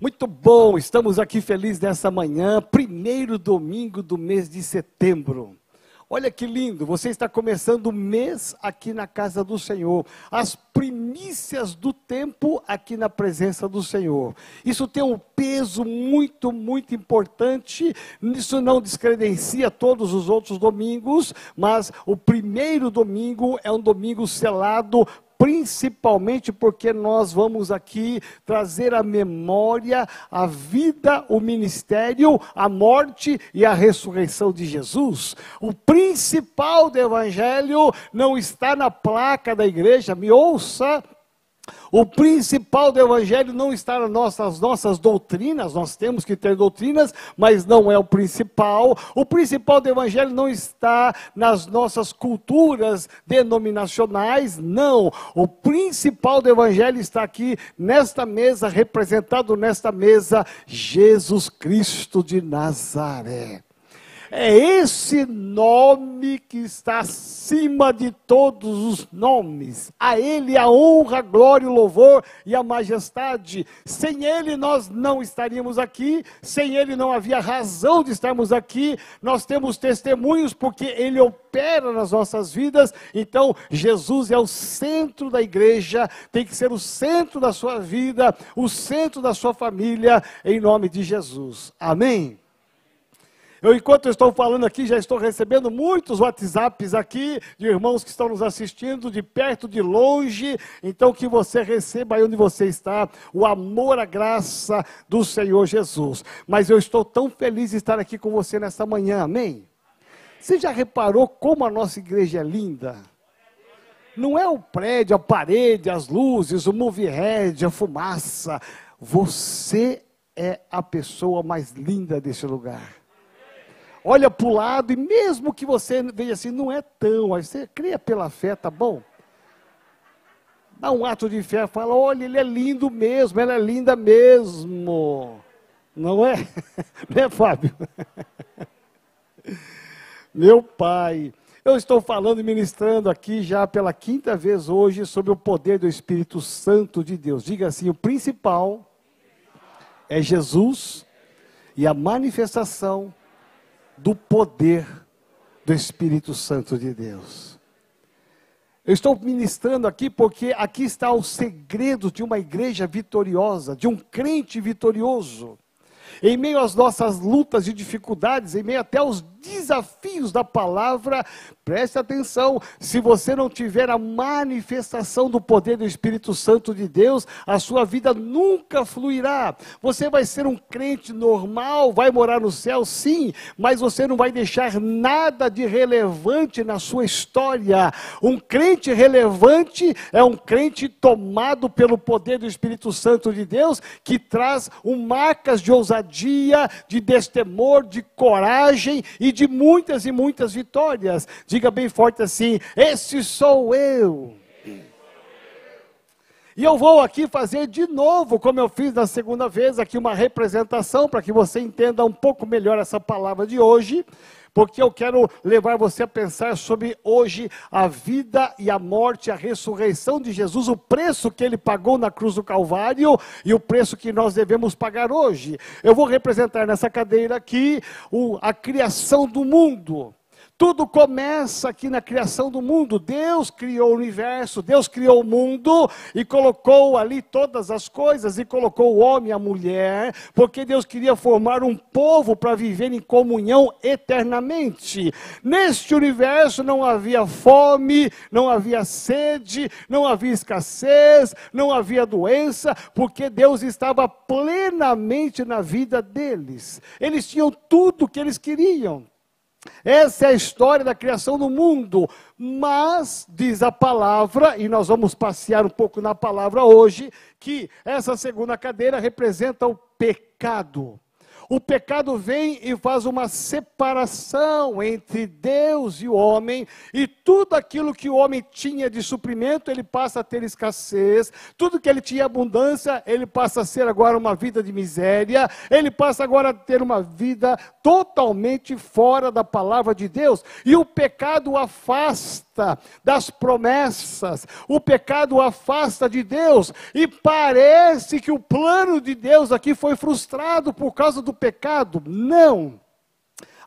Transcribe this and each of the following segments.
Muito bom, estamos aqui felizes nessa manhã, primeiro domingo do mês de setembro. Olha que lindo, você está começando o mês aqui na casa do Senhor, as primícias do tempo aqui na presença do Senhor. Isso tem um peso muito, muito importante. Isso não descredencia todos os outros domingos, mas o primeiro domingo é um domingo selado principalmente porque nós vamos aqui trazer a memória, a vida, o ministério, a morte e a ressurreição de Jesus. O principal do evangelho não está na placa da igreja, me ouça o principal do Evangelho não está nas nossas, nossas doutrinas, nós temos que ter doutrinas, mas não é o principal. O principal do Evangelho não está nas nossas culturas denominacionais, não. O principal do Evangelho está aqui nesta mesa, representado nesta mesa, Jesus Cristo de Nazaré. É esse nome que está acima de todos os nomes. A Ele a honra, a glória, o louvor e a majestade. Sem Ele nós não estaríamos aqui, sem Ele não havia razão de estarmos aqui. Nós temos testemunhos porque Ele opera nas nossas vidas. Então, Jesus é o centro da igreja, tem que ser o centro da sua vida, o centro da sua família, em nome de Jesus. Amém. Eu, enquanto eu estou falando aqui, já estou recebendo muitos WhatsApps aqui de irmãos que estão nos assistindo de perto, de longe. Então, que você receba aí onde você está o amor, a graça do Senhor Jesus. Mas eu estou tão feliz de estar aqui com você nesta manhã, amém? Você já reparou como a nossa igreja é linda? Não é o prédio, a parede, as luzes, o movie head, a fumaça. Você é a pessoa mais linda desse lugar olha para o lado, e mesmo que você veja assim, não é tão, aí você crê pela fé, tá bom? Dá um ato de fé, fala, olha, ele é lindo mesmo, ela é linda mesmo. Não é? Né, Fábio? Meu pai, eu estou falando e ministrando aqui já pela quinta vez hoje sobre o poder do Espírito Santo de Deus. Diga assim: o principal é Jesus e a manifestação do poder do Espírito Santo de Deus. Eu estou ministrando aqui porque aqui está o segredo de uma igreja vitoriosa, de um crente vitorioso. Em meio às nossas lutas e dificuldades, em meio até aos desafios da palavra, preste atenção, se você não tiver a manifestação do poder do Espírito Santo de Deus, a sua vida nunca fluirá. Você vai ser um crente normal, vai morar no céu, sim, mas você não vai deixar nada de relevante na sua história. Um crente relevante é um crente tomado pelo poder do Espírito Santo de Deus, que traz um marcas de ousadia, de destemor, de coragem e de muitas e muitas vitórias. Diga bem forte assim: Esse sou eu. E eu vou aqui fazer de novo, como eu fiz na segunda vez, aqui uma representação para que você entenda um pouco melhor essa palavra de hoje porque eu quero levar você a pensar sobre hoje a vida e a morte, a ressurreição de Jesus, o preço que ele pagou na cruz do Calvário e o preço que nós devemos pagar hoje. Eu vou representar nessa cadeira aqui a criação do mundo. Tudo começa aqui na criação do mundo. Deus criou o universo, Deus criou o mundo e colocou ali todas as coisas e colocou o homem e a mulher, porque Deus queria formar um povo para viver em comunhão eternamente. Neste universo não havia fome, não havia sede, não havia escassez, não havia doença, porque Deus estava plenamente na vida deles. Eles tinham tudo o que eles queriam. Essa é a história da criação do mundo. Mas, diz a palavra, e nós vamos passear um pouco na palavra hoje, que essa segunda cadeira representa o pecado. O pecado vem e faz uma separação entre Deus e o homem, e tudo aquilo que o homem tinha de suprimento, ele passa a ter escassez, tudo que ele tinha abundância, ele passa a ser agora uma vida de miséria, ele passa agora a ter uma vida totalmente fora da palavra de Deus, e o pecado afasta das promessas, o pecado afasta de Deus, e parece que o plano de Deus aqui foi frustrado por causa do pecado. Não.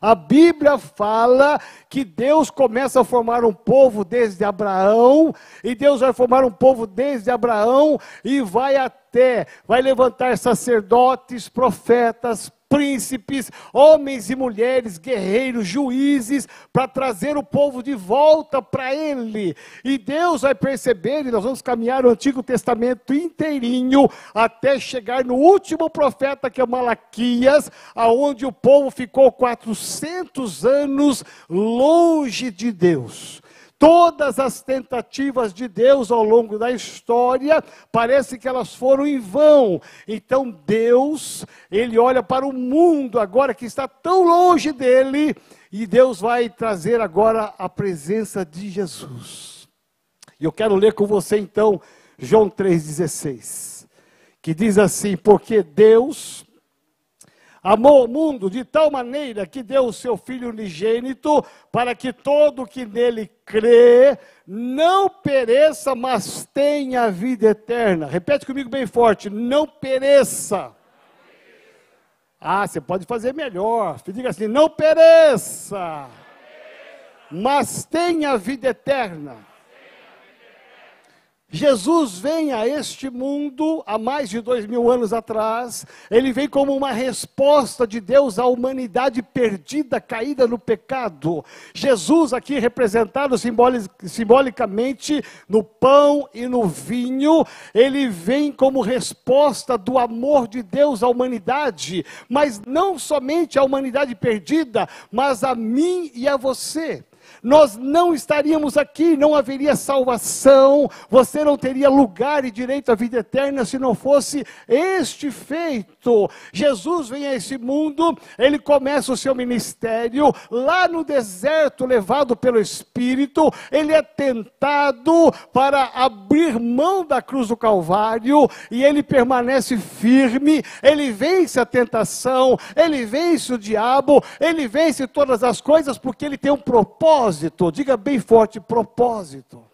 A Bíblia fala que Deus começa a formar um povo desde Abraão, e Deus vai formar um povo desde Abraão e vai até, vai levantar sacerdotes, profetas, príncipes, homens e mulheres, guerreiros, juízes, para trazer o povo de volta para Ele. E Deus vai perceber, e nós vamos caminhar o Antigo Testamento inteirinho, até chegar no último profeta, que é Malaquias, aonde o povo ficou 400 anos longe de Deus. Todas as tentativas de Deus ao longo da história, parece que elas foram em vão. Então Deus, ele olha para o mundo agora que está tão longe dele, e Deus vai trazer agora a presença de Jesus. E eu quero ler com você então João 3,16, que diz assim: Porque Deus amou o mundo de tal maneira que deu o seu Filho unigênito, para que todo que nele crê não pereça, mas tenha vida eterna. Repete comigo bem forte: não pereça. Ah, você pode fazer melhor. Diga assim: não pereça, mas tenha vida eterna. Jesus vem a este mundo há mais de dois mil anos atrás, ele vem como uma resposta de Deus à humanidade perdida, caída no pecado. Jesus, aqui representado simbolicamente no pão e no vinho, ele vem como resposta do amor de Deus à humanidade, mas não somente à humanidade perdida, mas a mim e a você nós não estaríamos aqui, não haveria salvação, você não teria lugar e direito à vida eterna se não fosse este feito. Jesus vem a esse mundo, ele começa o seu ministério lá no deserto, levado pelo Espírito, ele é tentado para abrir mão da cruz do Calvário e ele permanece firme, ele vence a tentação, ele vence o diabo, ele vence todas as coisas porque ele tem um propósito propósito, diga bem forte: propósito.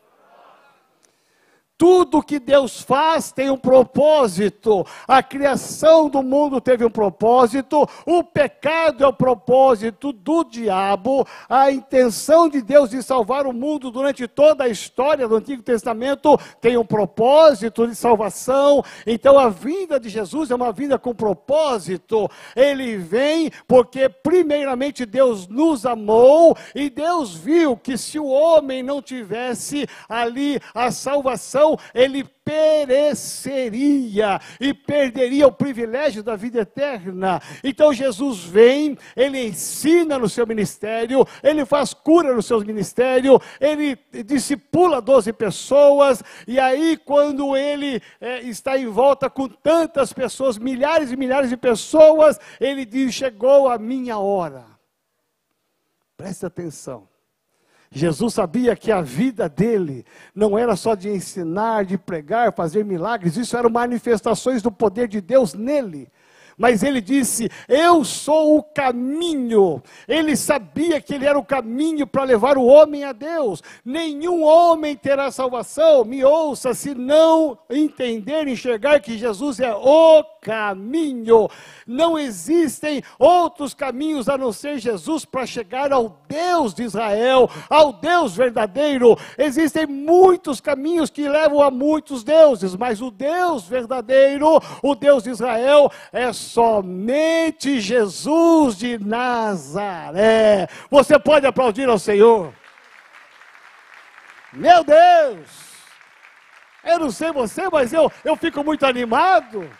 Tudo que Deus faz tem um propósito. A criação do mundo teve um propósito. O pecado é o propósito do diabo. A intenção de Deus de salvar o mundo durante toda a história do Antigo Testamento tem um propósito de salvação. Então a vinda de Jesus é uma vinda com propósito. Ele vem porque, primeiramente, Deus nos amou e Deus viu que se o homem não tivesse ali a salvação, ele pereceria e perderia o privilégio da vida eterna. Então Jesus vem, ele ensina no seu ministério, ele faz cura no seu ministério, ele discipula 12 pessoas, e aí quando ele é, está em volta com tantas pessoas, milhares e milhares de pessoas, ele diz: Chegou a minha hora. Preste atenção. Jesus sabia que a vida dele não era só de ensinar, de pregar, fazer milagres, isso eram manifestações do poder de Deus nele mas ele disse: Eu sou o caminho. Ele sabia que ele era o caminho para levar o homem a Deus. Nenhum homem terá salvação, me ouça, se não entender, enxergar que Jesus é o caminho. Não existem outros caminhos a não ser Jesus para chegar ao Deus de Israel, ao Deus verdadeiro. Existem muitos caminhos que levam a muitos deuses, mas o Deus verdadeiro, o Deus de Israel, é somente Jesus de Nazaré. Você pode aplaudir ao Senhor. Meu Deus! Eu não sei você, mas eu, eu fico muito animado.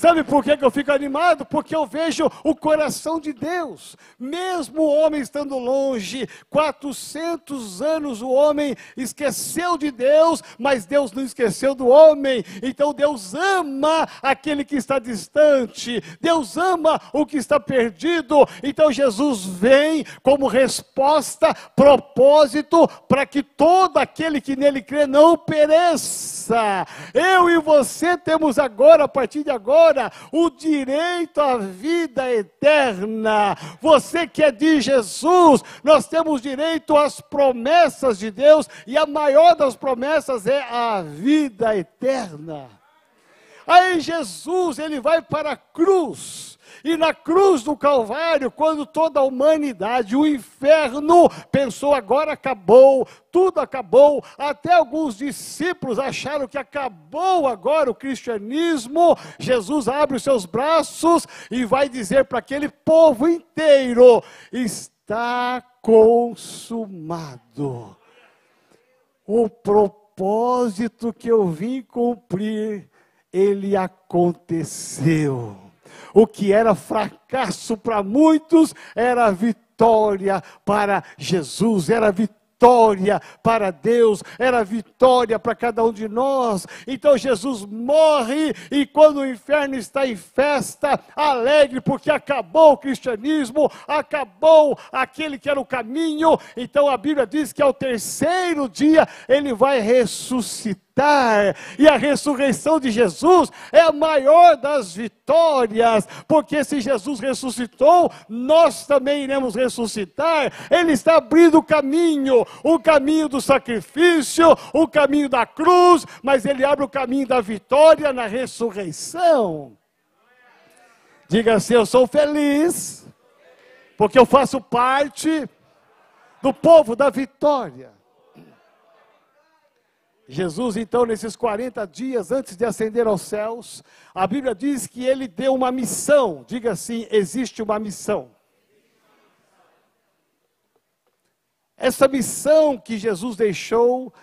Sabe por que, eu fico animado? Porque eu vejo o coração de Deus. Mesmo o homem estando longe, 400 anos o homem esqueceu de Deus, mas Deus não esqueceu do homem. Então Deus ama aquele que está distante, Deus ama o que está perdido. Então Jesus vem como resposta, propósito, para que todo aquele que nele crê não pereça. Eu e você temos agora, a partir de agora, agora o direito à vida eterna. Você que é de Jesus, nós temos direito às promessas de Deus, e a maior das promessas é a vida eterna. Aí Jesus, ele vai para a cruz e na cruz do Calvário, quando toda a humanidade, o inferno, pensou agora acabou, tudo acabou, até alguns discípulos acharam que acabou agora o cristianismo. Jesus abre os seus braços e vai dizer para aquele povo inteiro: está consumado. O propósito que eu vim cumprir, ele aconteceu. O que era fracasso para muitos era vitória para Jesus, era vitória para Deus, era vitória para cada um de nós. Então Jesus morre e quando o inferno está em festa, alegre porque acabou o cristianismo, acabou aquele que era o caminho. Então a Bíblia diz que ao terceiro dia ele vai ressuscitar ressuscitar. E a ressurreição de Jesus é a maior das vitórias, porque se Jesus ressuscitou, nós também iremos ressuscitar. Ele está abrindo o caminho, o caminho do sacrifício, o caminho da cruz, mas ele abre o caminho da vitória na ressurreição. Diga assim: Eu sou feliz, porque eu faço parte do povo da vitória. Jesus, então, nesses 40 dias antes de ascender aos céus, a Bíblia diz que ele deu uma missão. Diga assim: existe uma missão. Essa missão que Jesus deixou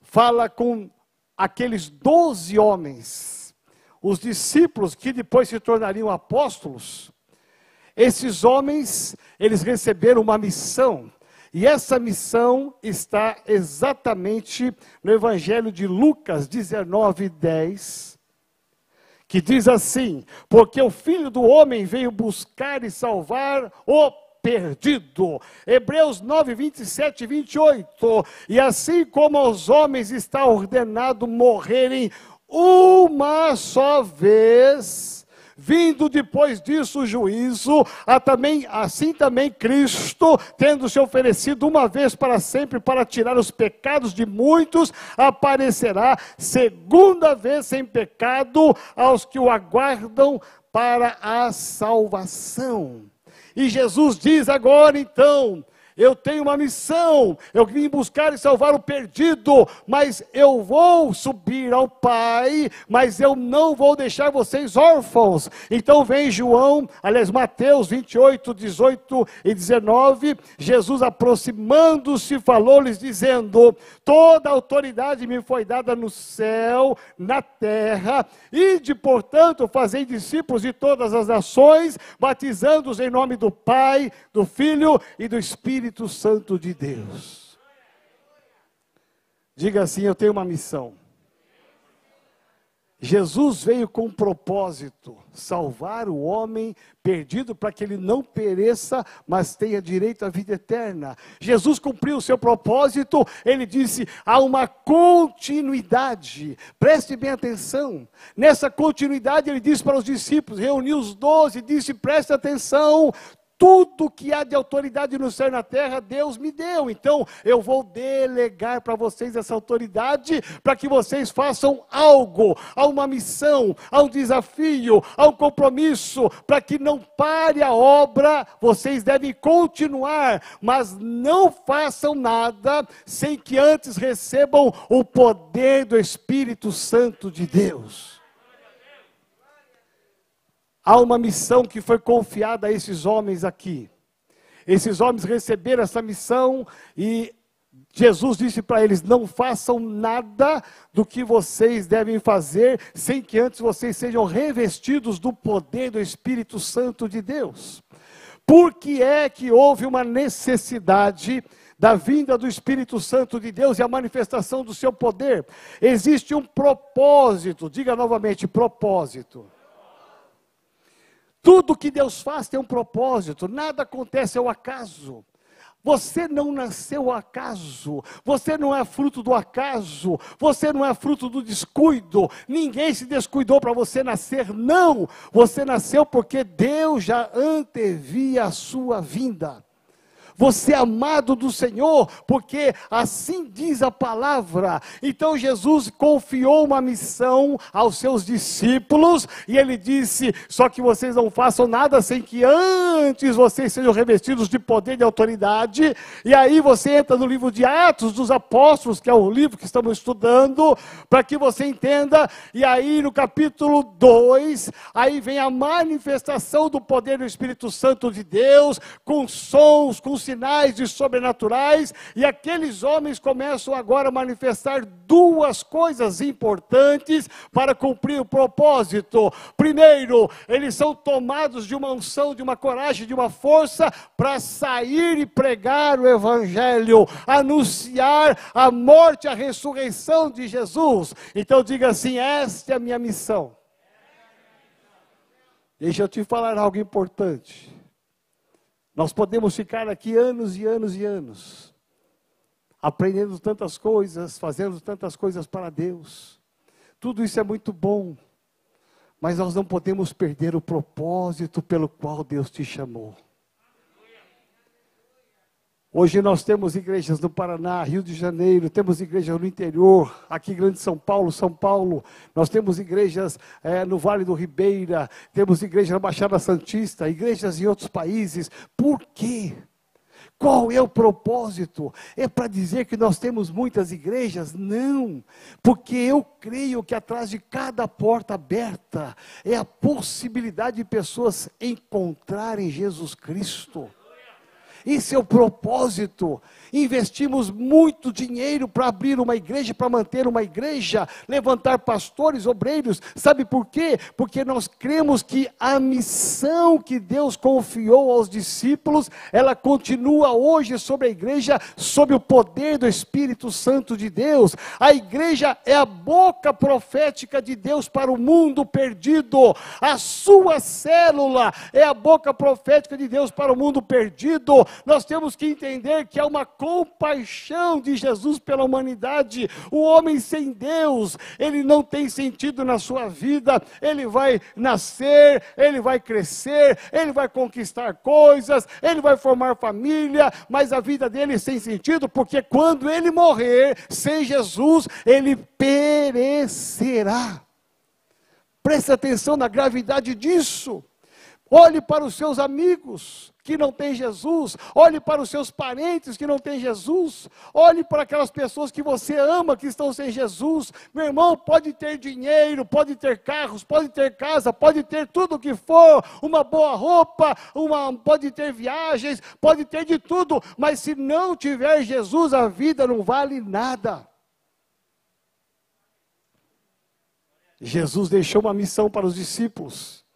fala com aqueles doze homens, os discípulos que depois se tornariam apóstolos. Esses homens, eles receberam uma missão. E essa missão está exatamente no Evangelho de Lucas 19, 10, que diz assim: Porque o Filho do Homem veio buscar e salvar o perdido. Hebreus 9, 27 e 28. E assim como aos homens está ordenado morrerem uma só vez vindo depois disso o juízo, também, assim também Cristo, tendo se oferecido uma vez para sempre para tirar os pecados de muitos, aparecerá segunda vez sem pecado aos que o aguardam para a salvação. E Jesus diz agora então: eu tenho uma missão, eu vim buscar e salvar o perdido, mas eu vou subir ao Pai, mas eu não vou deixar vocês órfãos. Então vem João, aliás, Mateus 28, 18 e 19, Jesus aproximando-se, falou-lhes, dizendo: Toda autoridade me foi dada no céu, na terra, e de portanto fazei discípulos de todas as nações, batizando-os em nome do Pai, do Filho e do Espírito Espírito Santo de Deus. Diga assim: Eu tenho uma missão. Jesus veio com um propósito: salvar o homem perdido para que ele não pereça, mas tenha direito à vida eterna. Jesus cumpriu o seu propósito, ele disse: há uma continuidade. Preste bem atenção. Nessa continuidade, ele disse para os discípulos: reuniu os doze, disse: preste atenção, tudo que há de autoridade no céu e na terra, Deus me deu. Então, eu vou delegar para vocês essa autoridade, para que vocês façam algo, a uma missão, a um desafio, a um compromisso, para que não pare a obra, vocês devem continuar, mas não façam nada sem que antes recebam o poder do Espírito Santo de Deus. Há uma missão que foi confiada a esses homens aqui. Esses homens receberam essa missão e Jesus disse para eles: não façam nada do que vocês devem fazer sem que antes vocês sejam revestidos do poder do Espírito Santo de Deus. Por que é que houve uma necessidade da vinda do Espírito Santo de Deus e a manifestação do seu poder? Existe um propósito, diga novamente: propósito. Tudo que Deus faz tem um propósito, nada acontece ao acaso. Você não nasceu ao acaso, você não é fruto do acaso, você não é fruto do descuido, ninguém se descuidou para você nascer, não. Você nasceu porque Deus já antevia a sua vinda. Você é amado do Senhor, porque assim diz a palavra. Então Jesus confiou uma missão aos seus discípulos e ele disse: Só que vocês não façam nada sem que antes vocês sejam revestidos de poder e autoridade. E aí você entra no livro de Atos dos Apóstolos, que é o livro que estamos estudando, para que você entenda. E aí no capítulo 2, aí vem a manifestação do poder do Espírito Santo de Deus, com sons, com sinais de sobrenaturais, e aqueles homens começam agora a manifestar duas coisas importantes para cumprir o propósito. Primeiro, eles são tomados de uma unção, de uma coragem, de uma força para sair e pregar o evangelho, anunciar a morte, a ressurreição de Jesus. Então diga assim: esta é a minha missão. Deixa eu te falar algo importante. Nós podemos ficar aqui anos e anos e anos, aprendendo tantas coisas, fazendo tantas coisas para Deus. Tudo isso é muito bom, mas nós não podemos perder o propósito pelo qual Deus te chamou. Hoje nós temos igrejas no Paraná, Rio de Janeiro, temos igrejas no interior, aqui em Grande São Paulo, São Paulo, nós temos igrejas é, no Vale do Ribeira, temos igrejas na Baixada Santista, igrejas em outros países. Por quê? Qual é o propósito? É para dizer que nós temos muitas igrejas? Não, porque eu creio que atrás de cada porta aberta é a possibilidade de pessoas encontrarem Jesus Cristo. Esse é o propósito. Investimos muito dinheiro para abrir uma igreja, para manter uma igreja, levantar pastores, obreiros. Sabe por quê? Porque nós cremos que a missão que Deus confiou aos discípulos, ela continua hoje sobre a igreja, sob o poder do Espírito Santo de Deus. A igreja é a boca profética de Deus para o mundo perdido. A sua célula é a boca profética de Deus para o mundo perdido nós temos que entender que há uma compaixão de Jesus pela humanidade. O homem sem Deus, ele não tem sentido na sua vida, ele vai nascer, ele vai crescer, ele vai conquistar coisas, ele vai formar família, mas a vida dele sem sentido, porque quando ele morrer sem Jesus, ele perecerá. Preste atenção na gravidade disso. Olhe para os seus amigos que não têm Jesus, olhe para os seus parentes que não têm Jesus, olhe para aquelas pessoas que você ama que estão sem Jesus. Meu irmão, pode ter dinheiro, pode ter carros, pode ter casa, pode ter tudo o que for, uma boa roupa, uma, pode ter viagens, pode ter de tudo, mas se não tiver Jesus, a vida não vale nada. Jesus deixou uma missão para os discípulos.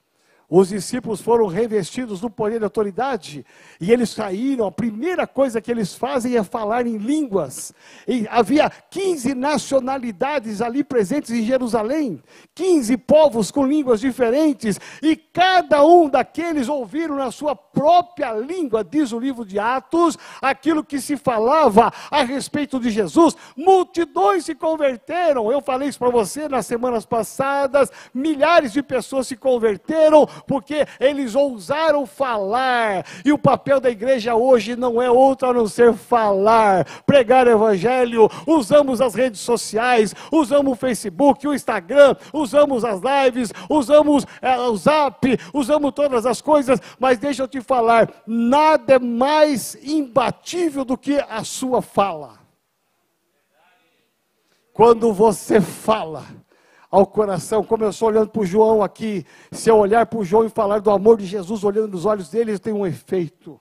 Os discípulos foram revestidos do poder e autoridade, e eles saíram. A primeira coisa que eles fazem é falar em línguas. E havia 15 nacionalidades ali presentes em Jerusalém, 15 povos com línguas diferentes, e cada um daqueles ouviram na sua própria língua, diz o livro de Atos, aquilo que se falava a respeito de Jesus. Multidões se converteram. Eu falei isso para você nas semanas passadas. Milhares de pessoas se converteram porque eles ousaram falar. E o papel da igreja hoje não é outro a não ser falar, pregar o evangelho. Usamos as redes sociais, usamos o Facebook, o Instagram, usamos as lives, usamos é, o Zap, usamos todas as coisas, mas deixa eu te falar, nada é mais imbatível do que a sua fala. Quando você fala, ao coração, como eu estou olhando para o João aqui, se eu olhar para o João e falar do amor de Jesus, olhando nos olhos dele, tem um efeito.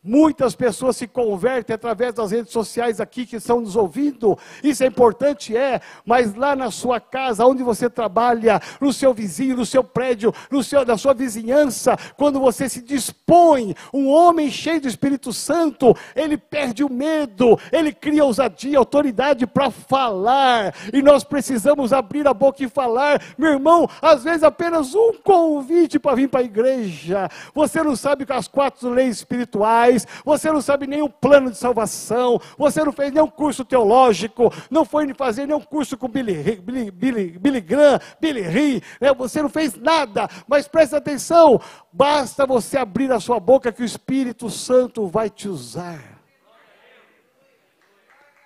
Muitas pessoas se convertem através das redes sociais aqui que estão nos ouvindo. Isso é importante, é, mas lá na sua casa, onde você trabalha, no seu vizinho, no seu prédio, no seu, na sua vizinhança, quando você se dispõe, um homem cheio do Espírito Santo, ele perde o medo, ele cria ousadia, autoridade para falar. E nós precisamos abrir a boca e falar. Meu irmão, às vezes apenas um convite para vir para a igreja. Você não sabe com as quatro leis espirituais você não sabe nem plano de salvação, você não fez nenhum curso teológico, não foi fazer nenhum curso com Billy, Billy, Billy, Billy Graham, Billy Lee, né? você não fez nada, mas presta atenção, basta você abrir a sua boca que o Espírito Santo vai te usar.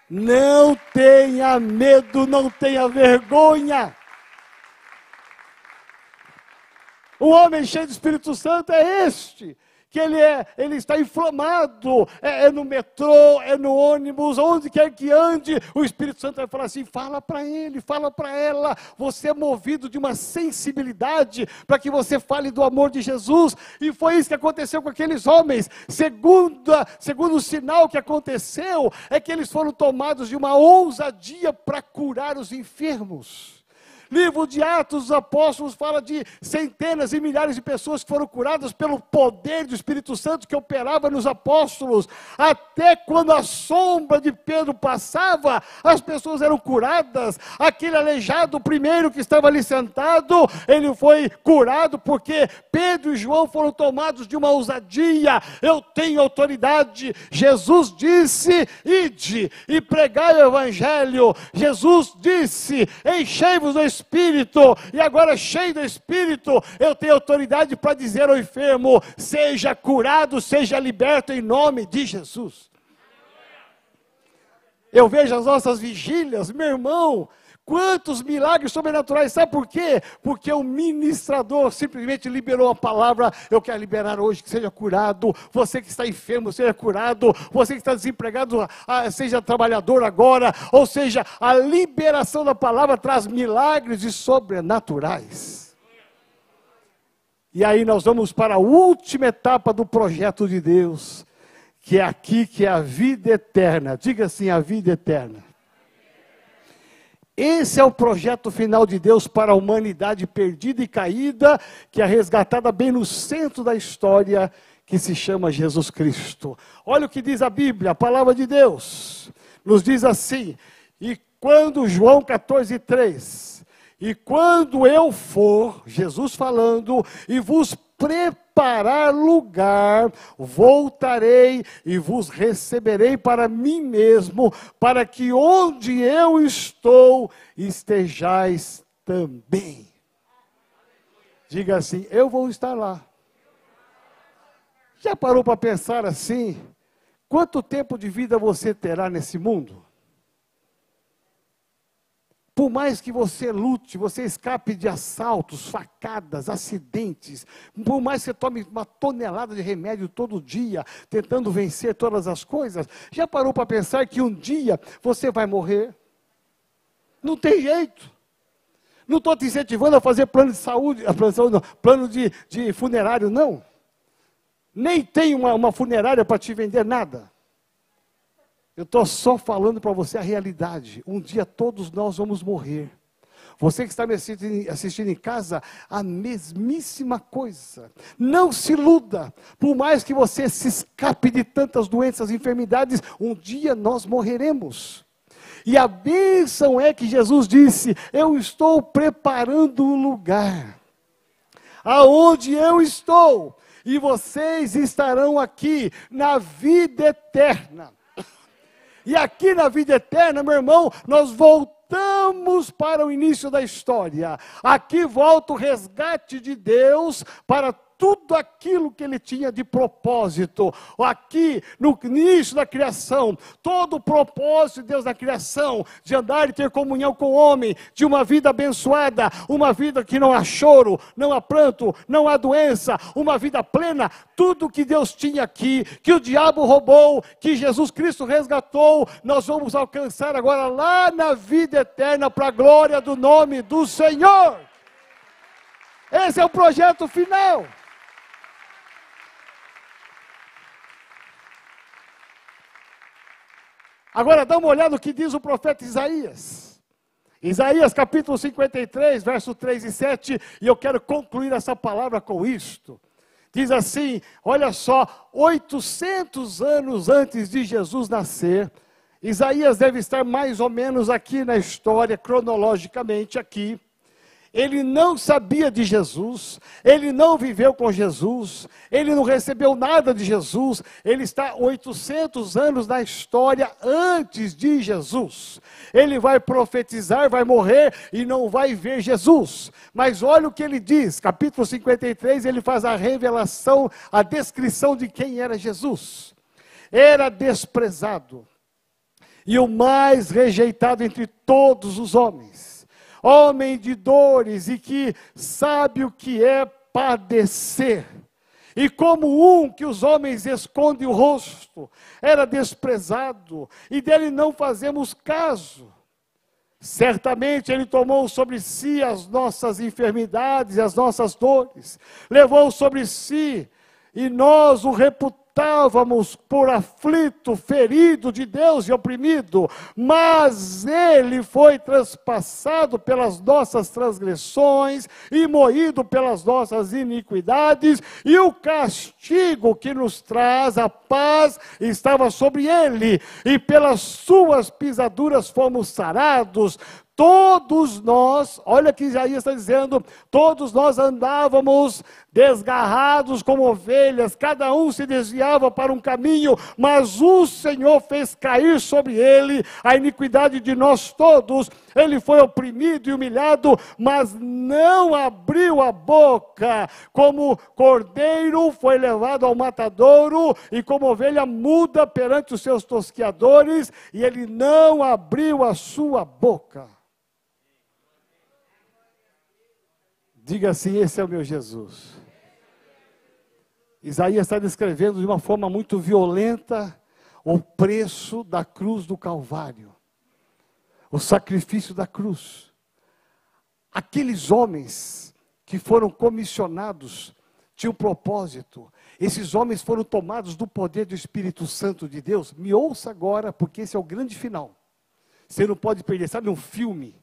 Não tenha medo, não tenha vergonha. O homem cheio do Espírito Santo é este que ele, é, ele está inflamado, é, é, no metrô, é no ônibus, onde quer que ande, o Espírito Santo vai falar assim: fala para ele, fala para ela. Você é movido de uma sensibilidade para que você fale do amor de Jesus, e foi isso que aconteceu com aqueles homens. Segunda, segundo o sinal que aconteceu, é que eles foram tomados de uma ousadia para curar os enfermos. Livro de Atos dos Apóstolos fala de centenas e milhares de pessoas que foram curadas pelo poder do Espírito Santo que operava nos apóstolos. Até quando a sombra de Pedro passava, as pessoas eram curadas. Aquele aleijado primeiro que estava ali sentado, ele foi curado porque Pedro e João foram tomados de uma ousadia. Eu tenho autoridade. Jesus disse: ide e pregai o evangelho. Jesus disse: enchei-vos do Espírito Espírito, e agora cheio do Espírito, eu tenho autoridade para dizer ao enfermo: seja curado, seja liberto em nome de Jesus. Eu vejo as nossas vigílias, meu irmão, Quantos milagres sobrenaturais, sabe por quê? Porque o ministrador simplesmente liberou a palavra. Eu quero liberar hoje que seja curado. Você que está enfermo, seja curado. Você que está desempregado, ah, seja trabalhador agora. Ou seja, a liberação da palavra traz milagres e sobrenaturais. E aí nós vamos para a última etapa do projeto de Deus, que é aqui que é a vida eterna. Diga assim, a vida eterna. Esse é o projeto final de Deus para a humanidade perdida e caída, que é resgatada bem no centro da história, que se chama Jesus Cristo. Olha o que diz a Bíblia, a palavra de Deus. Nos diz assim: E quando, João 14, 3, e quando eu for, Jesus falando, e vos preparar lugar, voltarei e vos receberei para mim mesmo, para que onde eu estou estejais também. Diga assim: eu vou estar lá. Já parou para pensar assim? Quanto tempo de vida você terá nesse mundo? Por mais que você lute, você escape de assaltos, facadas, acidentes, por mais que você tome uma tonelada de remédio todo dia, tentando vencer todas as coisas, já parou para pensar que um dia você vai morrer? Não tem jeito. Não estou te incentivando a fazer plano de saúde, plano de, saúde, não, plano de, de funerário, não. Nem tem uma, uma funerária para te vender nada. Eu estou só falando para você a realidade. Um dia todos nós vamos morrer. Você que está me assistindo em casa, a mesmíssima coisa. Não se iluda. Por mais que você se escape de tantas doenças e enfermidades, um dia nós morreremos. E a bênção é que Jesus disse: Eu estou preparando o lugar. Aonde eu estou, e vocês estarão aqui na vida eterna. E aqui na vida eterna, meu irmão, nós voltamos para o início da história. Aqui volta o resgate de Deus para tudo aquilo que ele tinha de propósito. Aqui, no início da criação, todo o propósito de Deus na criação, de andar e ter comunhão com o homem, de uma vida abençoada, uma vida que não há choro, não há pranto, não há doença, uma vida plena, tudo que Deus tinha aqui, que o diabo roubou, que Jesus Cristo resgatou, nós vamos alcançar agora lá na vida eterna para a glória do nome do Senhor. Esse é o projeto final. Agora dá uma olhada no que diz o profeta Isaías. Isaías capítulo 53, verso 3 e 7, e eu quero concluir essa palavra com isto. Diz assim: olha só, 800 anos antes de Jesus nascer, Isaías deve estar mais ou menos aqui na história, cronologicamente aqui. Ele não sabia de Jesus, ele não viveu com Jesus, ele não recebeu nada de Jesus, ele está 800 anos na história antes de Jesus. Ele vai profetizar, vai morrer e não vai ver Jesus. Mas olha o que ele diz, capítulo 53, ele faz a revelação, a descrição de quem era Jesus. Era desprezado e o mais rejeitado entre todos os homens homem de dores e que sabe o que é padecer. E como um que os homens escondem o rosto, era desprezado, e dele não fazemos caso. Certamente ele tomou sobre si as nossas enfermidades e as nossas dores, levou sobre si, e nós o reputamos estávamos por aflito, ferido de Deus e oprimido, mas ele foi transpassado pelas nossas transgressões e moído pelas nossas iniquidades, e o castigo que nos traz a paz estava sobre ele, e pelas suas pisaduras fomos sarados. Todos nós, olha que Isaías está dizendo, todos nós andávamos desgarrados como ovelhas, cada um se desviava para um caminho, mas o Senhor fez cair sobre ele a iniquidade de nós todos. Ele foi oprimido e humilhado, mas não abriu a boca. Como cordeiro foi levado ao matadouro, e como ovelha muda perante os seus tosquiadores, e ele não abriu a sua boca. Diga assim: esse é o meu Jesus. Isaías está descrevendo de uma forma muito violenta o preço da cruz do Calvário, o sacrifício da cruz. Aqueles homens que foram comissionados tinham um propósito. Esses homens foram tomados do poder do Espírito Santo de Deus. Me ouça agora, porque esse é o grande final. Você não pode perder. Sabe um filme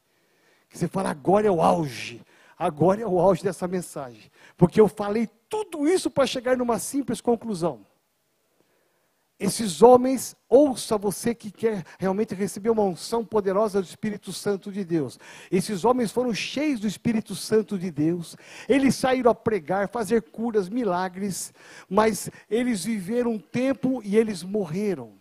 que você fala agora é o auge. Agora é o auge dessa mensagem. Porque eu falei tudo isso para chegar numa simples conclusão. Esses homens, ouça você que quer realmente receber uma unção poderosa do Espírito Santo de Deus. Esses homens foram cheios do Espírito Santo de Deus. Eles saíram a pregar, fazer curas, milagres, mas eles viveram um tempo e eles morreram.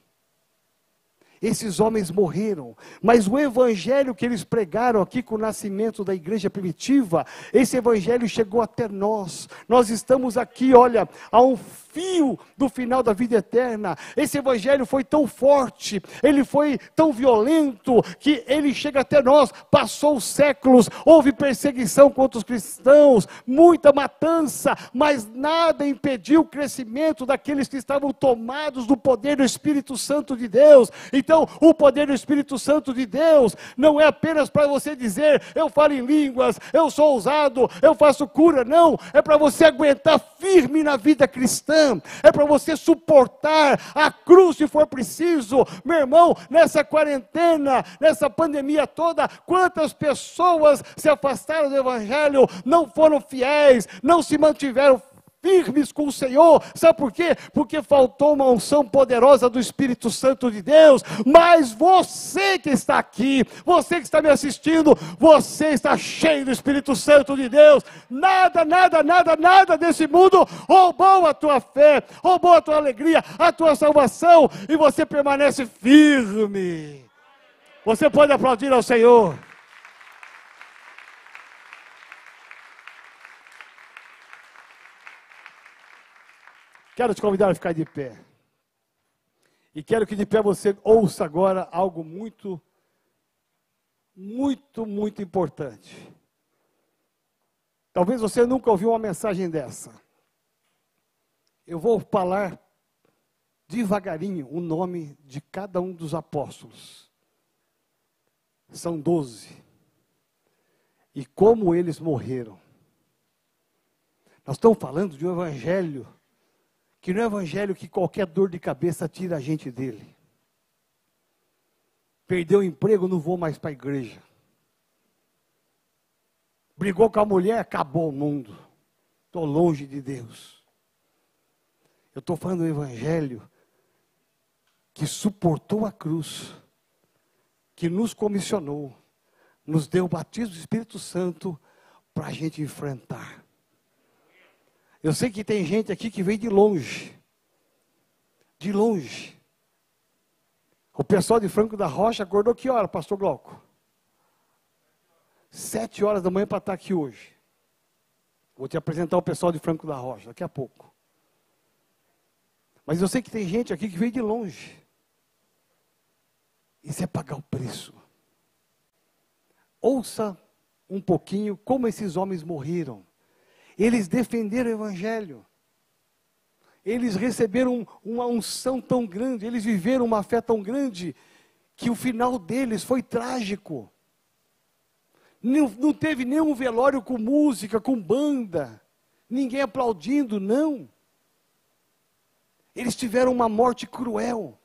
Esses homens morreram, mas o evangelho que eles pregaram aqui com o nascimento da igreja primitiva, esse evangelho chegou até nós. Nós estamos aqui, olha, a um fio do final da vida eterna. Esse evangelho foi tão forte, ele foi tão violento, que ele chega até nós. Passou séculos, houve perseguição contra os cristãos, muita matança, mas nada impediu o crescimento daqueles que estavam tomados do poder do Espírito Santo de Deus. Então, o poder do Espírito Santo de Deus não é apenas para você dizer, eu falo em línguas, eu sou ousado, eu faço cura, não, é para você aguentar firme na vida cristã é para você suportar a cruz se for preciso. Meu irmão, nessa quarentena, nessa pandemia toda, quantas pessoas se afastaram do Evangelho, não foram fiéis, não se mantiveram firmes com o Senhor. Sabe por quê? Porque faltou uma unção poderosa do Espírito Santo de Deus. Mas você que está aqui, você que está me assistindo, você está cheio do Espírito Santo de Deus. Nada, nada, nada, nada desse mundo roubou a tua fé, roubou a tua alegria, a tua salvação, e você permanece firme. Você pode aplaudir ao Senhor. Quero te convidar a ficar de pé. E quero que de pé você ouça agora algo muito, muito, muito importante. Talvez você nunca ouviu uma mensagem dessa. Eu vou falar devagarinho o nome de cada um dos apóstolos. São doze. E como eles morreram. Nós estamos falando de um evangelho que não é evangelho que qualquer dor de cabeça tira a gente dele. Perdeu o emprego, não vou mais para a igreja. Brigou com a mulher, acabou o mundo. Estou longe de Deus. Eu estou falando do Evangelho que suportou a cruz, que nos comissionou, nos deu o batismo do Espírito Santo para a gente enfrentar. Eu sei que tem gente aqui que veio de longe. De longe. O pessoal de Franco da Rocha acordou que hora, pastor Glauco? Sete horas da manhã para estar aqui hoje. Vou te apresentar o pessoal de Franco da Rocha daqui a pouco. Mas eu sei que tem gente aqui que veio de longe. Isso é pagar o preço. Ouça um pouquinho como esses homens morreram. Eles defenderam o Evangelho. Eles receberam uma unção tão grande, eles viveram uma fé tão grande, que o final deles foi trágico. Não, não teve nenhum velório com música, com banda, ninguém aplaudindo, não. Eles tiveram uma morte cruel.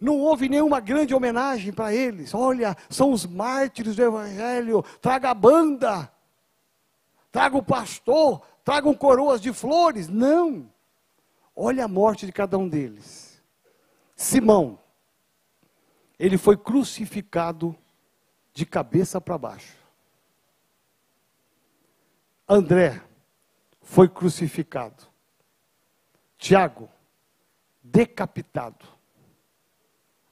Não houve nenhuma grande homenagem para eles. Olha, são os mártires do Evangelho. Traga a banda, traga o pastor, tragam coroas de flores. Não. Olha a morte de cada um deles. Simão, ele foi crucificado de cabeça para baixo. André foi crucificado. Tiago, decapitado.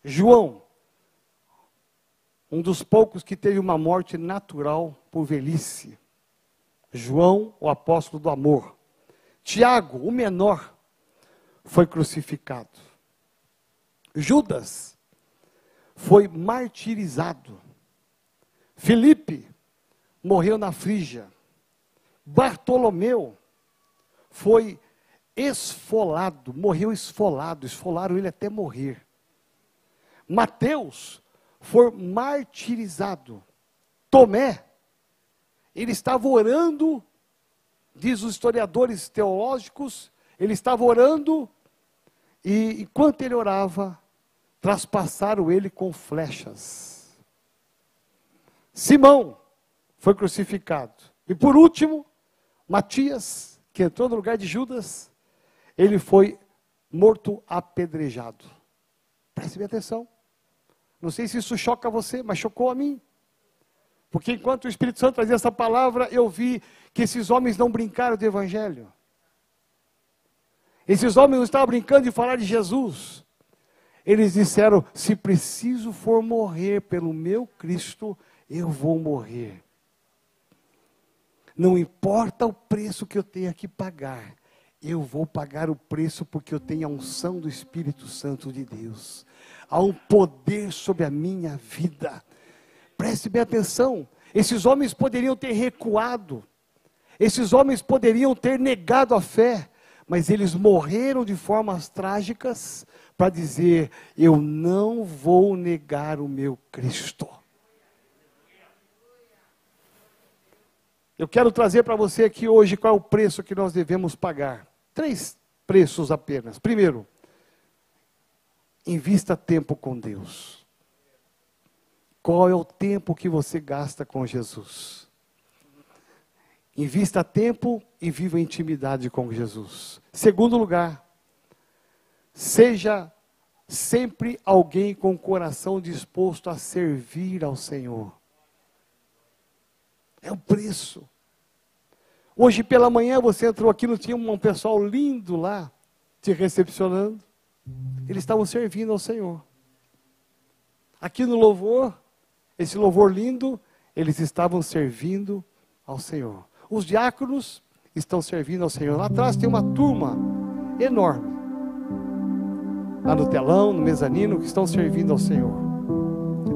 João, um dos poucos que teve uma morte natural por velhice. João, o apóstolo do amor. Tiago, o menor, foi crucificado. Judas foi martirizado. Felipe morreu na Frígia. Bartolomeu foi esfolado, morreu esfolado, esfolaram ele até morrer. Mateus foi martirizado. Tomé, ele estava orando, diz os historiadores teológicos, ele estava orando, e enquanto ele orava, traspassaram ele com flechas. Simão foi crucificado. E por último, Matias, que entrou no lugar de Judas, ele foi morto apedrejado. Preste atenção. Não sei se isso choca você, mas chocou a mim. Porque enquanto o Espírito Santo trazia essa palavra, eu vi que esses homens não brincaram do Evangelho. Esses homens não estavam brincando de falar de Jesus. Eles disseram: se preciso for morrer pelo meu Cristo, eu vou morrer. Não importa o preço que eu tenha que pagar, eu vou pagar o preço porque eu tenho a unção do Espírito Santo de Deus. Há um poder sobre a minha vida. Preste bem atenção. Esses homens poderiam ter recuado. Esses homens poderiam ter negado a fé, mas eles morreram de formas trágicas para dizer: Eu não vou negar o meu Cristo. Eu quero trazer para você aqui hoje qual é o preço que nós devemos pagar. Três preços apenas. Primeiro, invista tempo com Deus. Qual é o tempo que você gasta com Jesus? Invista tempo e viva intimidade com Jesus. Segundo lugar, seja sempre alguém com o coração disposto a servir ao Senhor. É o preço. Hoje pela manhã você entrou aqui, não tinha um pessoal lindo lá te recepcionando. Eles estavam servindo ao Senhor. Aqui no louvor, esse louvor lindo, eles estavam servindo ao Senhor. Os diáconos estão servindo ao Senhor. Lá atrás tem uma turma enorme. Lá no telão, no mezanino, que estão servindo ao Senhor.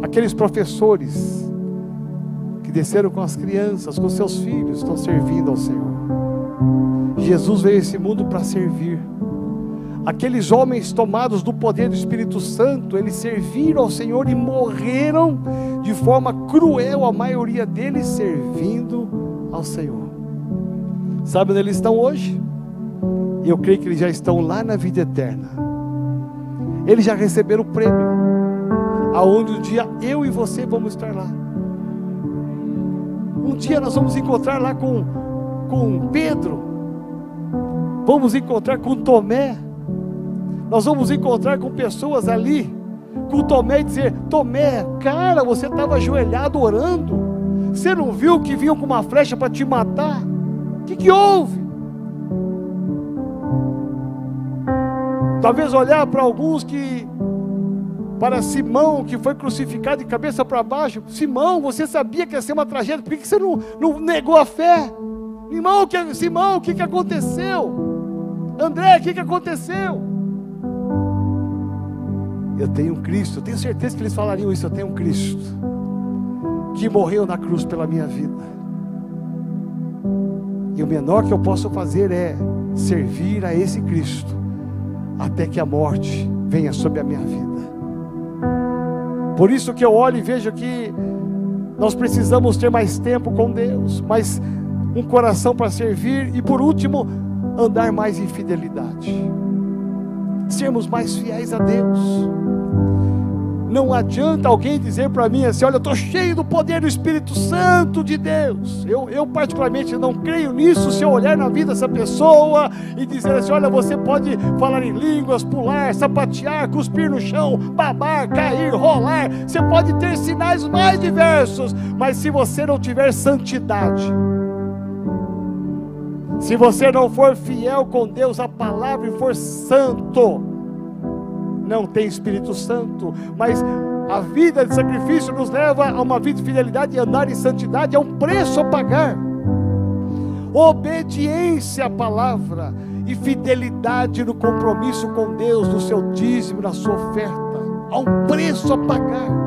Aqueles professores que desceram com as crianças, com seus filhos, estão servindo ao Senhor. Jesus veio a esse mundo para servir. Aqueles homens tomados do poder do Espírito Santo, eles serviram ao Senhor e morreram de forma cruel, a maioria deles servindo ao Senhor. Sabe onde eles estão hoje? Eu creio que eles já estão lá na vida eterna. Eles já receberam o prêmio. aonde um dia eu e você vamos estar lá. Um dia nós vamos encontrar lá com, com Pedro, vamos encontrar com Tomé, nós vamos encontrar com pessoas ali, com Tomé dizer: Tomé, cara, você estava ajoelhado orando, você não viu que vinham com uma flecha para te matar? O que, que houve? Talvez olhar para alguns que, para Simão, que foi crucificado de cabeça para baixo, Simão, você sabia que ia ser uma tragédia, por que você não, não negou a fé? Irmão, que, Simão, o que, que aconteceu? André, o que, que aconteceu? Eu tenho um Cristo, eu tenho certeza que eles falariam isso. Eu tenho um Cristo que morreu na cruz pela minha vida. E o menor que eu posso fazer é servir a esse Cristo até que a morte venha sobre a minha vida. Por isso que eu olho e vejo que nós precisamos ter mais tempo com Deus, mais um coração para servir e por último, andar mais em fidelidade. Sermos mais fiéis a Deus. Não adianta alguém dizer para mim assim: olha, eu estou cheio do poder do Espírito Santo de Deus. Eu, eu, particularmente, não creio nisso. Se eu olhar na vida dessa pessoa e dizer assim: olha, você pode falar em línguas, pular, sapatear, cuspir no chão, babar, cair, rolar. Você pode ter sinais mais diversos, mas se você não tiver santidade, se você não for fiel com Deus, a palavra e for santo, não tem Espírito Santo, mas a vida de sacrifício nos leva a uma vida de fidelidade e andar em santidade, é um preço a pagar. Obediência à palavra e fidelidade no compromisso com Deus, no seu dízimo, na sua oferta, há um preço a pagar.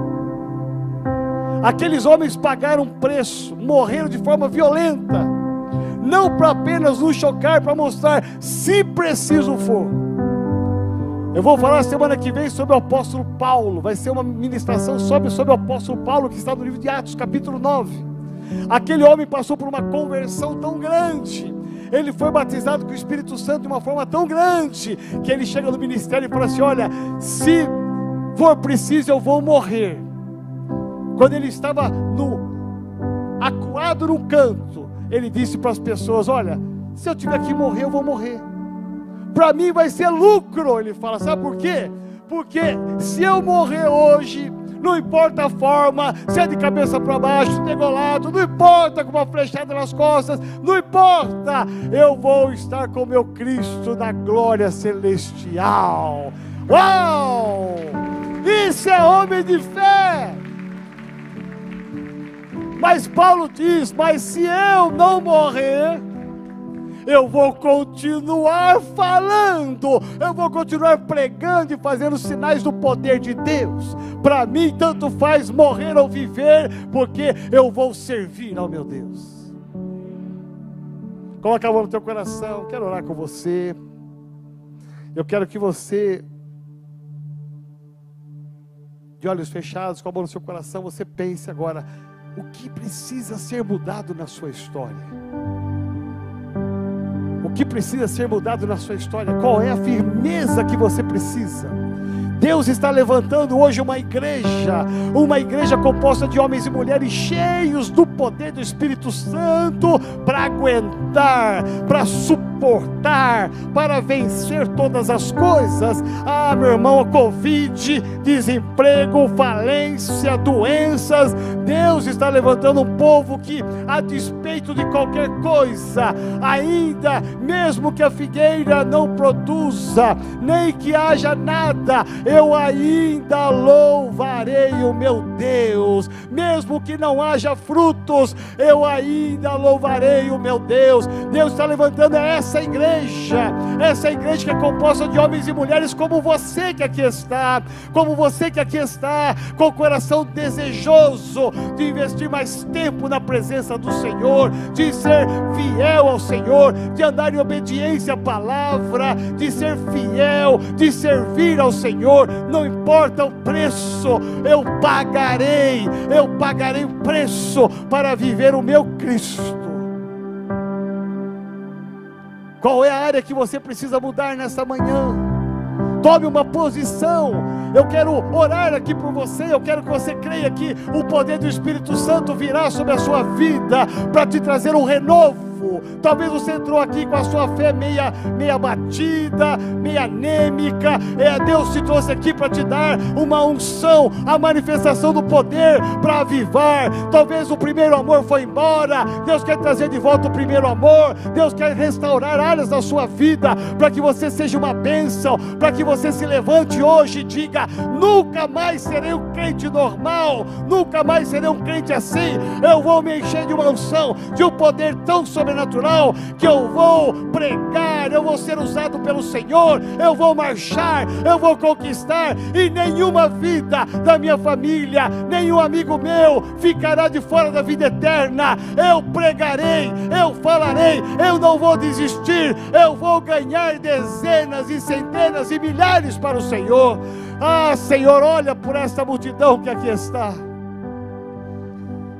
Aqueles homens pagaram um preço, morreram de forma violenta, não para apenas nos chocar, para mostrar, se preciso for eu vou falar semana que vem sobre o apóstolo Paulo. Vai ser uma ministração sobre, sobre o apóstolo Paulo que está no livro de Atos, capítulo 9. Aquele homem passou por uma conversão tão grande. Ele foi batizado com o Espírito Santo de uma forma tão grande que ele chega no ministério e fala assim: Olha, se for preciso, eu vou morrer. Quando ele estava no acuado num canto, ele disse para as pessoas: Olha, se eu tiver que morrer, eu vou morrer para mim vai ser lucro. Ele fala, sabe por quê? Porque se eu morrer hoje, não importa a forma, se é de cabeça para baixo, degolado, não importa com uma flechada nas costas, não importa, eu vou estar com meu Cristo na glória celestial. Uau! Isso é homem de fé. Mas Paulo diz: Mas se eu não morrer, eu vou continuar falando, eu vou continuar pregando e fazendo sinais do poder de Deus. Para mim, tanto faz morrer ou viver, porque eu vou servir ao meu Deus. Coloca a mão no teu coração, quero orar com você. Eu quero que você, de olhos fechados, com a mão no seu coração, você pense agora: o que precisa ser mudado na sua história? Que precisa ser mudado na sua história, qual é a firmeza que você precisa. Deus está levantando hoje uma igreja, uma igreja composta de homens e mulheres cheios do poder do Espírito Santo para aguentar, para suportar, para vencer todas as coisas. Ah, meu irmão, a Covid, desemprego, falência, doenças. Deus está levantando um povo que, a despeito de qualquer coisa, ainda, mesmo que a figueira não produza, nem que haja nada, eu ainda louvarei o meu Deus, mesmo que não haja frutos, eu ainda louvarei o meu Deus. Deus está levantando essa igreja, essa igreja que é composta de homens e mulheres como você que aqui está, como você que aqui está, com o coração desejoso de investir mais tempo na presença do Senhor, de ser fiel ao Senhor, de andar em obediência à palavra, de ser fiel, de servir ao Senhor, não importa o preço, eu pagarei, eu pagarei o preço para viver o meu Cristo. Qual é a área que você precisa mudar nessa manhã? Tome uma posição. Eu quero orar aqui por você. Eu quero que você creia que o poder do Espírito Santo virá sobre a sua vida para te trazer um renovo Talvez você entrou aqui com a sua fé meia, meia batida, meia anêmica. É, Deus te trouxe aqui para te dar uma unção, a manifestação do poder para avivar. Talvez o primeiro amor foi embora. Deus quer trazer de volta o primeiro amor. Deus quer restaurar áreas da sua vida para que você seja uma bênção, para que você se levante hoje e diga: nunca mais serei um crente normal, nunca mais serei um crente assim. Eu vou me encher de uma unção, de um poder tão sobrenatural sobrenatural, que eu vou pregar, eu vou ser usado pelo Senhor, eu vou marchar, eu vou conquistar, e nenhuma vida da minha família, nenhum amigo meu ficará de fora da vida eterna. Eu pregarei, eu falarei, eu não vou desistir, eu vou ganhar dezenas e centenas e milhares para o Senhor. Ah, Senhor, olha por esta multidão que aqui está.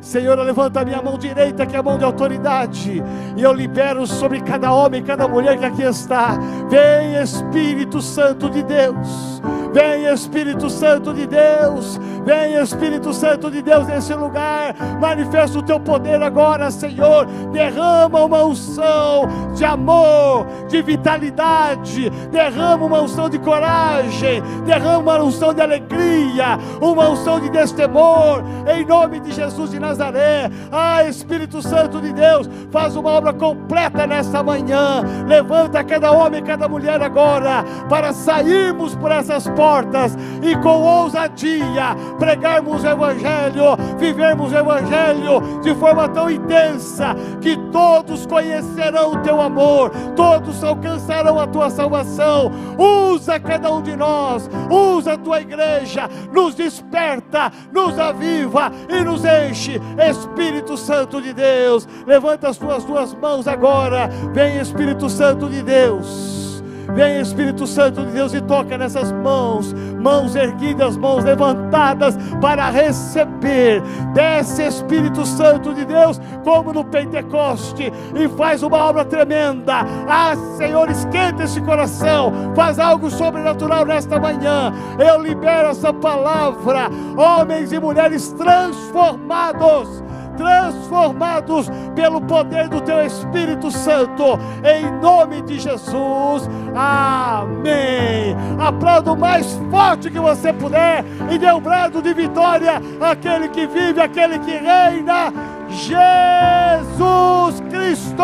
Senhor, levanta a minha mão direita, que é a mão de autoridade, e eu libero sobre cada homem, cada mulher que aqui está. Vem Espírito Santo de Deus. Vem Espírito Santo de Deus, vem Espírito Santo de Deus nesse lugar, manifesta o teu poder agora, Senhor. Derrama uma unção de amor, de vitalidade, derrama uma unção de coragem, derrama uma unção de alegria, uma unção de destemor, em nome de Jesus de Nazaré. Ah, Espírito Santo de Deus, faz uma obra completa nessa manhã. Levanta cada homem, cada mulher agora, para sairmos por essas portas portas e com ousadia pregarmos o Evangelho, vivermos o Evangelho de forma tão intensa que todos conhecerão o teu amor, todos alcançarão a tua salvação. Usa cada um de nós, usa a tua igreja, nos desperta, nos aviva e nos enche, Espírito Santo de Deus. Levanta as tuas duas mãos agora, vem Espírito Santo de Deus. Vem Espírito Santo de Deus e toca nessas mãos, mãos erguidas, mãos levantadas para receber. Desce Espírito Santo de Deus, como no Pentecoste, e faz uma obra tremenda. Ah, Senhor, esquenta esse coração, faz algo sobrenatural nesta manhã. Eu libero essa palavra, homens e mulheres transformados transformados pelo poder do Teu Espírito Santo, em nome de Jesus. Amém. Aplauda o mais forte que você puder e dê um brado de vitória àquele que vive, àquele que reina, Jesus Cristo.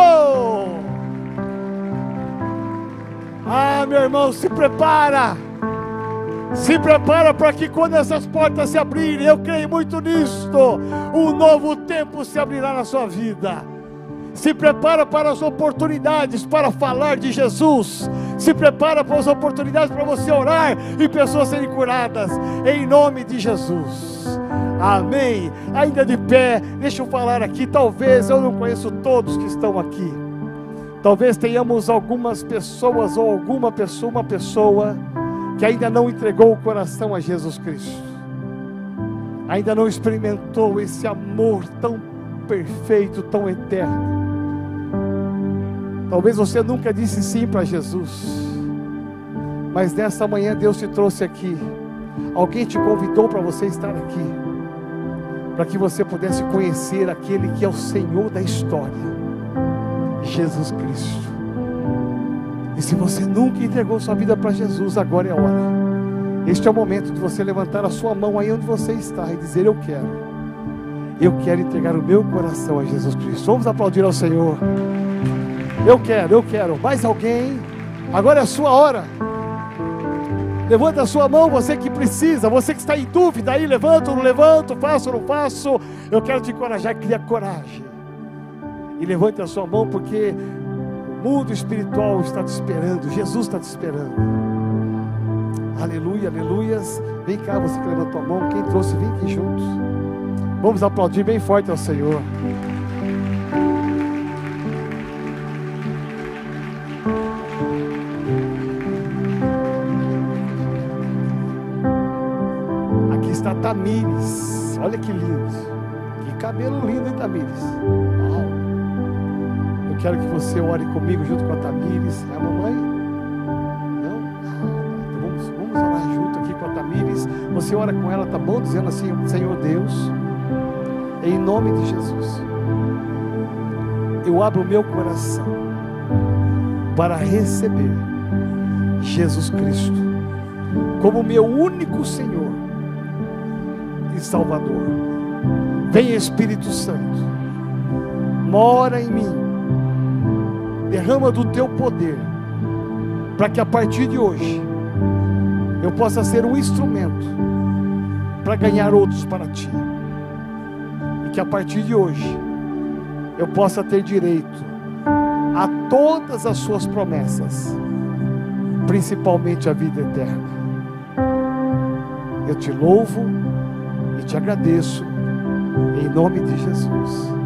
Ah, meu irmão, se prepara. Se prepara para que quando essas portas se abrirem, eu creio muito nisto, um novo tempo se abrirá na sua vida. Se prepara para as oportunidades para falar de Jesus. Se prepara para as oportunidades para você orar e pessoas serem curadas. Em nome de Jesus. Amém. Ainda de pé, deixa eu falar aqui. Talvez eu não conheço todos que estão aqui. Talvez tenhamos algumas pessoas ou alguma pessoa, uma pessoa que ainda não entregou o coração a Jesus Cristo, ainda não experimentou esse amor tão perfeito, tão eterno. Talvez você nunca disse sim para Jesus, mas nessa manhã Deus te trouxe aqui. Alguém te convidou para você estar aqui, para que você pudesse conhecer aquele que é o Senhor da história, Jesus Cristo. E se você nunca entregou sua vida para Jesus, agora é a hora. Este é o momento de você levantar a sua mão aí onde você está e dizer: Eu quero. Eu quero entregar o meu coração a Jesus Cristo. Vamos aplaudir ao Senhor. Eu quero, eu quero. Mais alguém? Agora é a sua hora. Levanta a sua mão, você que precisa, você que está em dúvida aí, levanto, não levanto, faço ou não faço. Eu quero te encorajar, cria coragem. E levante a sua mão, porque mundo espiritual está te esperando, Jesus está te esperando. Aleluia, aleluias. Vem cá, você que levantou a mão, quem trouxe, vem aqui juntos. Vamos aplaudir bem forte ao Senhor. Aqui está Tamires. Olha que lindo. Que cabelo lindo, hein, Tamires? Quero que você ore comigo junto com a Tamires. É a mamãe? Não? Ah, então vamos, Tamires. Você ora com ela, tá bom? Dizendo assim: Senhor Deus, em nome de Jesus, eu abro o meu coração para receber Jesus Cristo como meu único Senhor e Salvador. Vem Espírito Santo, mora em mim, derrama do teu poder, para que a partir de hoje eu possa ser um instrumento para ganhar outros para ti. E que a partir de hoje eu possa ter direito a todas as suas promessas, principalmente a vida eterna. Eu te louvo e te agradeço, em nome de Jesus.